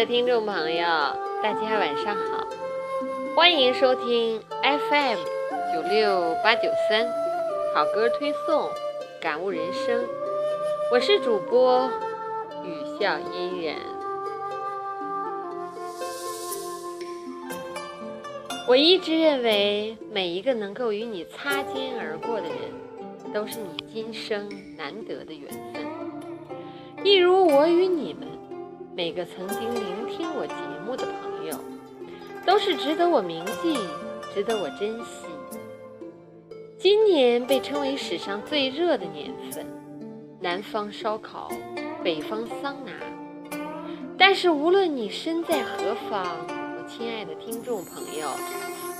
的听众朋友，大家晚上好，欢迎收听 FM 九六八九三好歌推送，感悟人生。我是主播雨笑嫣然。我一直认为，每一个能够与你擦肩而过的人，都是你今生难得的缘分。一如我与你们。每个曾经聆听我节目的朋友，都是值得我铭记、值得我珍惜。今年被称为史上最热的年份，南方烧烤，北方桑拿。但是无论你身在何方，我亲爱的听众朋友，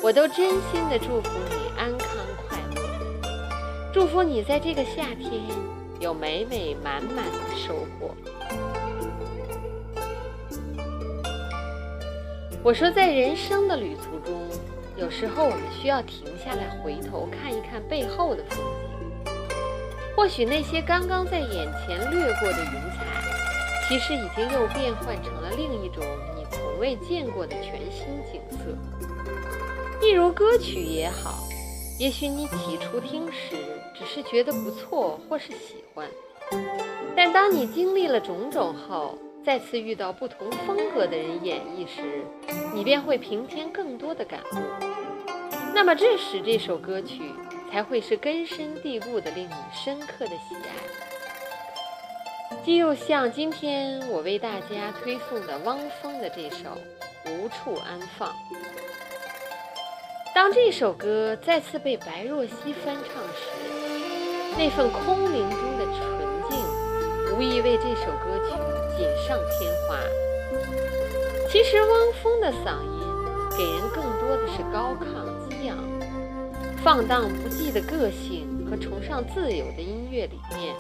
我都真心的祝福你安康快乐，祝福你在这个夏天有美美满满的收获。我说，在人生的旅途中，有时候我们需要停下来，回头看一看背后的风景。或许那些刚刚在眼前掠过的云彩，其实已经又变换成了另一种你从未见过的全新景色。例如歌曲也好，也许你起初听时只是觉得不错，或是喜欢，但当你经历了种种后，再次遇到不同风格的人演绎时，你便会平添更多的感悟。那么这时这首歌曲才会是根深蒂固的令你深刻的喜爱。就像今天我为大家推送的汪峰的这首《无处安放》。当这首歌再次被白若曦翻唱时，那份空灵中的纯，无疑为这首歌曲。锦上添花。其实汪峰的嗓音给人更多的是高亢激昂、放荡不羁的个性和崇尚自由的音乐理念。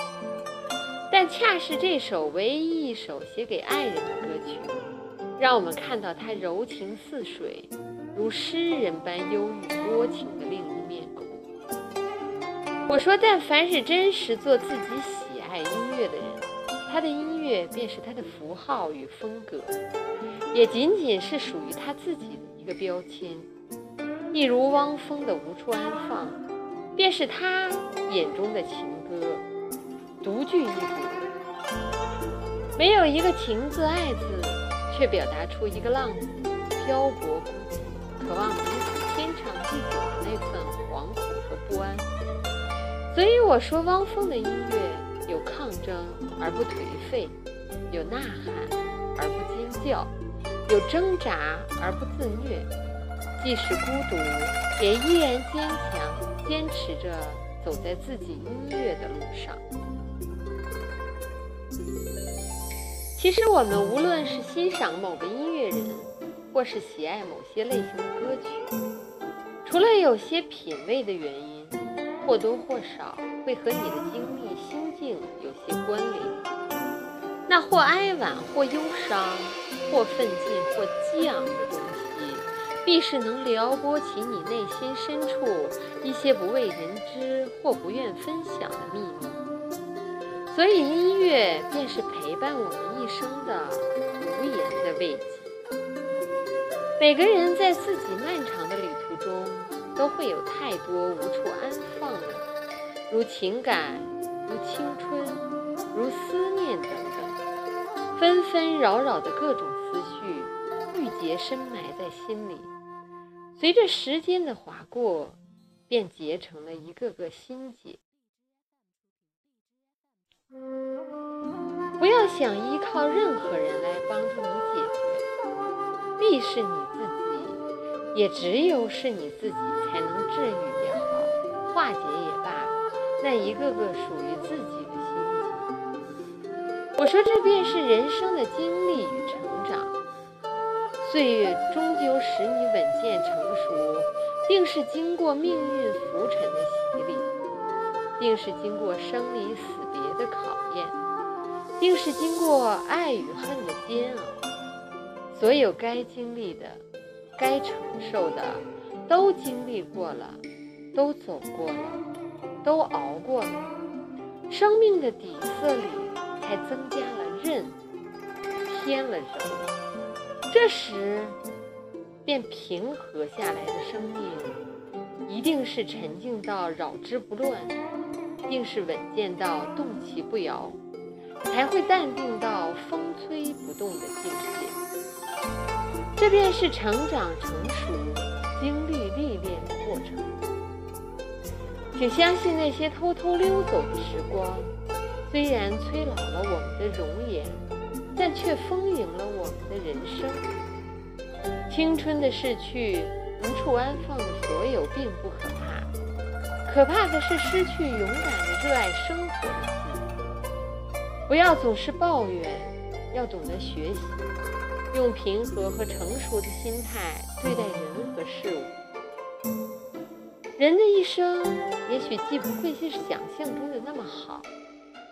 但恰是这首唯一一首写给爱人的歌曲，让我们看到他柔情似水、如诗人般忧郁多情的另一面孔。我说，但凡是真实做自己喜爱音乐的人。他的音乐便是他的符号与风格，也仅仅是属于他自己的一个标签。一如汪峰的《无处安放》，便是他眼中的情歌，独具一格。没有一个情字、爱字，却表达出一个浪子漂泊孤寂，渴望彼此天长地久的那份惶恐和不安。所以我说，汪峰的音乐。有抗争而不颓废，有呐喊而不尖叫，有挣扎而不自虐。即使孤独，也依然坚强，坚持着走在自己音乐的路上。其实，我们无论是欣赏某个音乐人，或是喜爱某些类型的歌曲，除了有些品味的原因，或多或少会和你的经历、心境有些关联。那或哀婉，或忧伤，或奋进，或激昂的东西，必是能撩拨起你内心深处一些不为人知或不愿分享的秘密。所以，音乐便是陪伴我们一生的无言的慰藉。每个人在自己漫长的旅途中。都会有太多无处，如情感，如青春，如思念等等，纷纷扰扰的各种思绪，郁结深埋在心里，随着时间的划过，便结成了一个个心结。不要想依靠任何人来帮助你解决，必是你自己，也只有是你自己。才能治愈也好，化解也罢，那一个个属于自己的心结。我说这便是人生的经历与成长。岁月终究使你稳健成熟，定是经过命运浮沉的洗礼，定是经过生离死别的考验，定是经过爱与恨的煎熬。所有该经历的，该承受的。都经历过了，都走过了，都熬过了，生命的底色里才增加了韧，添了柔。这时，便平和下来的生命，一定是沉静到扰之不乱，定是稳健到动其不摇，才会淡定到风吹不动的境界。这便是成长成熟、经历历练的过程。请相信那些偷偷溜走的时光，虽然催老了我们的容颜，但却丰盈了我们的人生。青春的逝去，无处安放的所有，并不可怕，可怕的是失去勇敢的热爱生活的心。不要总是抱怨，要懂得学习，用平和和成熟的心态对待人和事物。人的一生，也许既不会是想象中的那么好，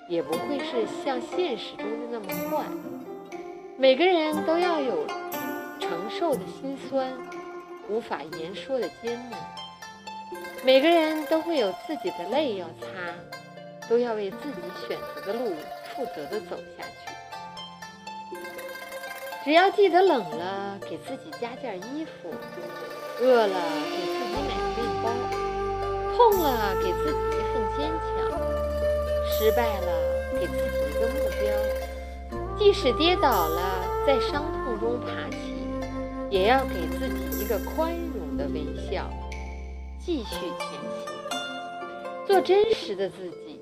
也不会是像现实中的那么坏。每个人都要有。承受的心酸，无法言说的艰难，每个人都会有自己的泪要擦，都要为自己选择的路负责的走下去。只要记得冷了，给自己加件衣服；饿了，给自己买个面包；痛了，给自己一份坚强；失败了，给自己一个目标。即使跌倒了，在伤痛中爬起。也要给自己一个宽容的微笑，继续前行，做真实的自己。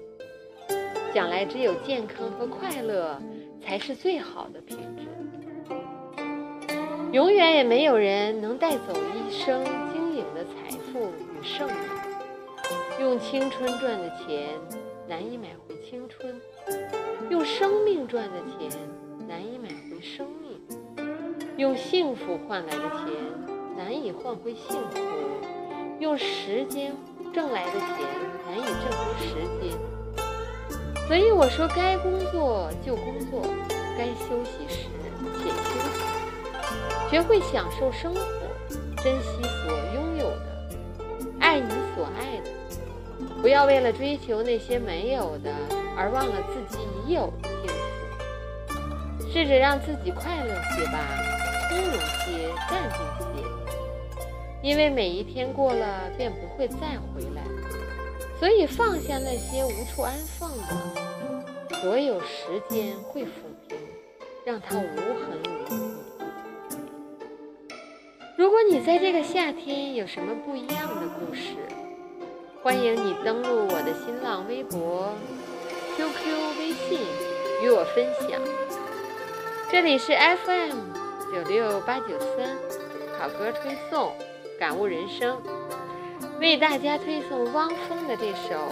将来只有健康和快乐才是最好的品质。永远也没有人能带走一生经营的财富与盛名。用青春赚的钱难以买回青春，用生命赚的钱难以买回生命。用幸福换来的钱难以换回幸福，用时间挣来的钱难以挣回时间。所以我说，该工作就工作，该休息时且休息。学会享受生活，珍惜所拥有的，爱你所爱的。不要为了追求那些没有的，而忘了自己已有的幸福。试着让自己快乐些吧。从容些，淡定些，因为每一天过了便不会再回来，所以放下那些无处安放的，所有时间会抚平，让它无痕无迹。如果你在这个夏天有什么不一样的故事，欢迎你登录我的新浪微博、QQ、微信与我分享。这里是 FM。九六八九三，好歌推送，感悟人生，为大家推送汪峰的这首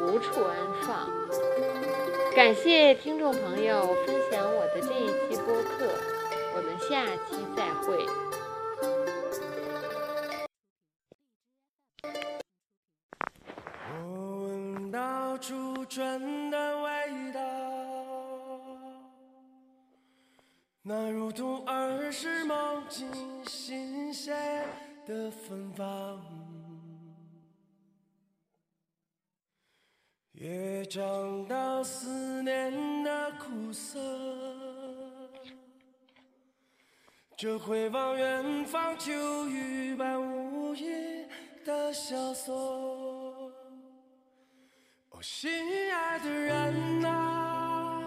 《无处安放》。感谢听众朋友分享我的这一期播客，我们下期再会。春的味道。那如同儿时梦境新鲜的芬芳，也尝到思念的苦涩。这回望远方秋雨般无垠的萧索，我，心爱的人啊，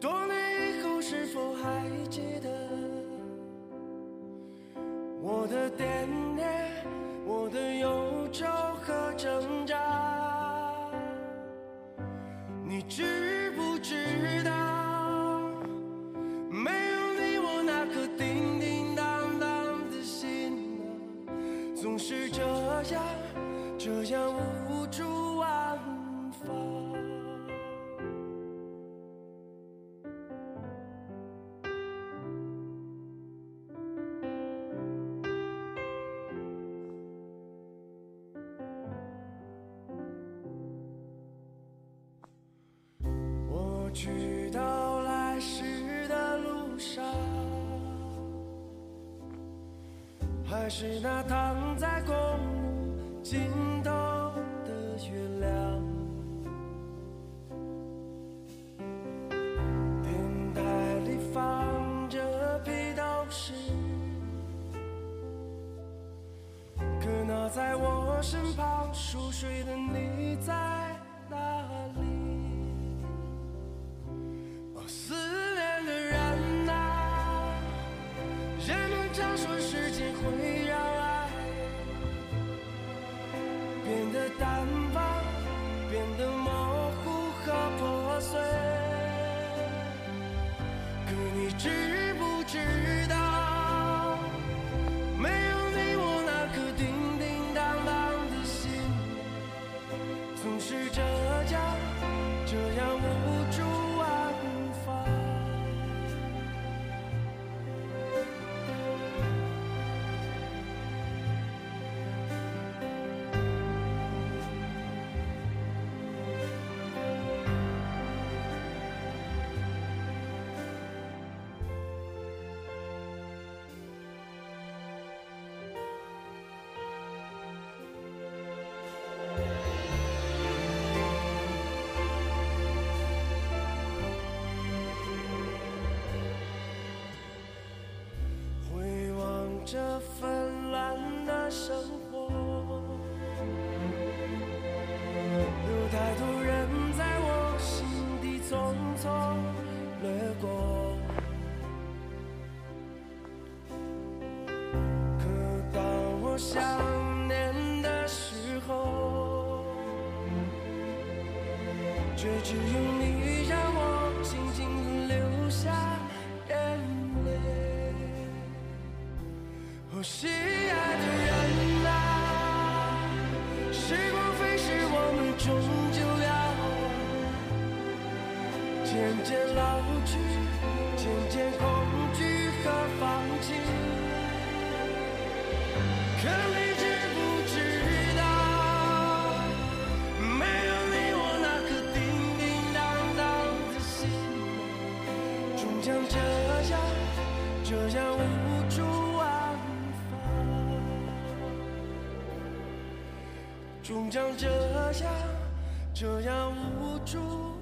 多年以后。是否还记得我的惦念，我的忧愁和挣扎？你知不知道，没有你，我那颗叮叮当当的心啊，总是这样，这样无去到来时的路上，还是那躺在公路尽头的月亮，电台里放着披头士，可那在我身旁熟睡的你。却只有你让我静静流下眼泪。我心爱的人啊时光飞逝我们终究要渐渐老去渐渐恐惧和放弃。这样无助安放，终将这样这样无助。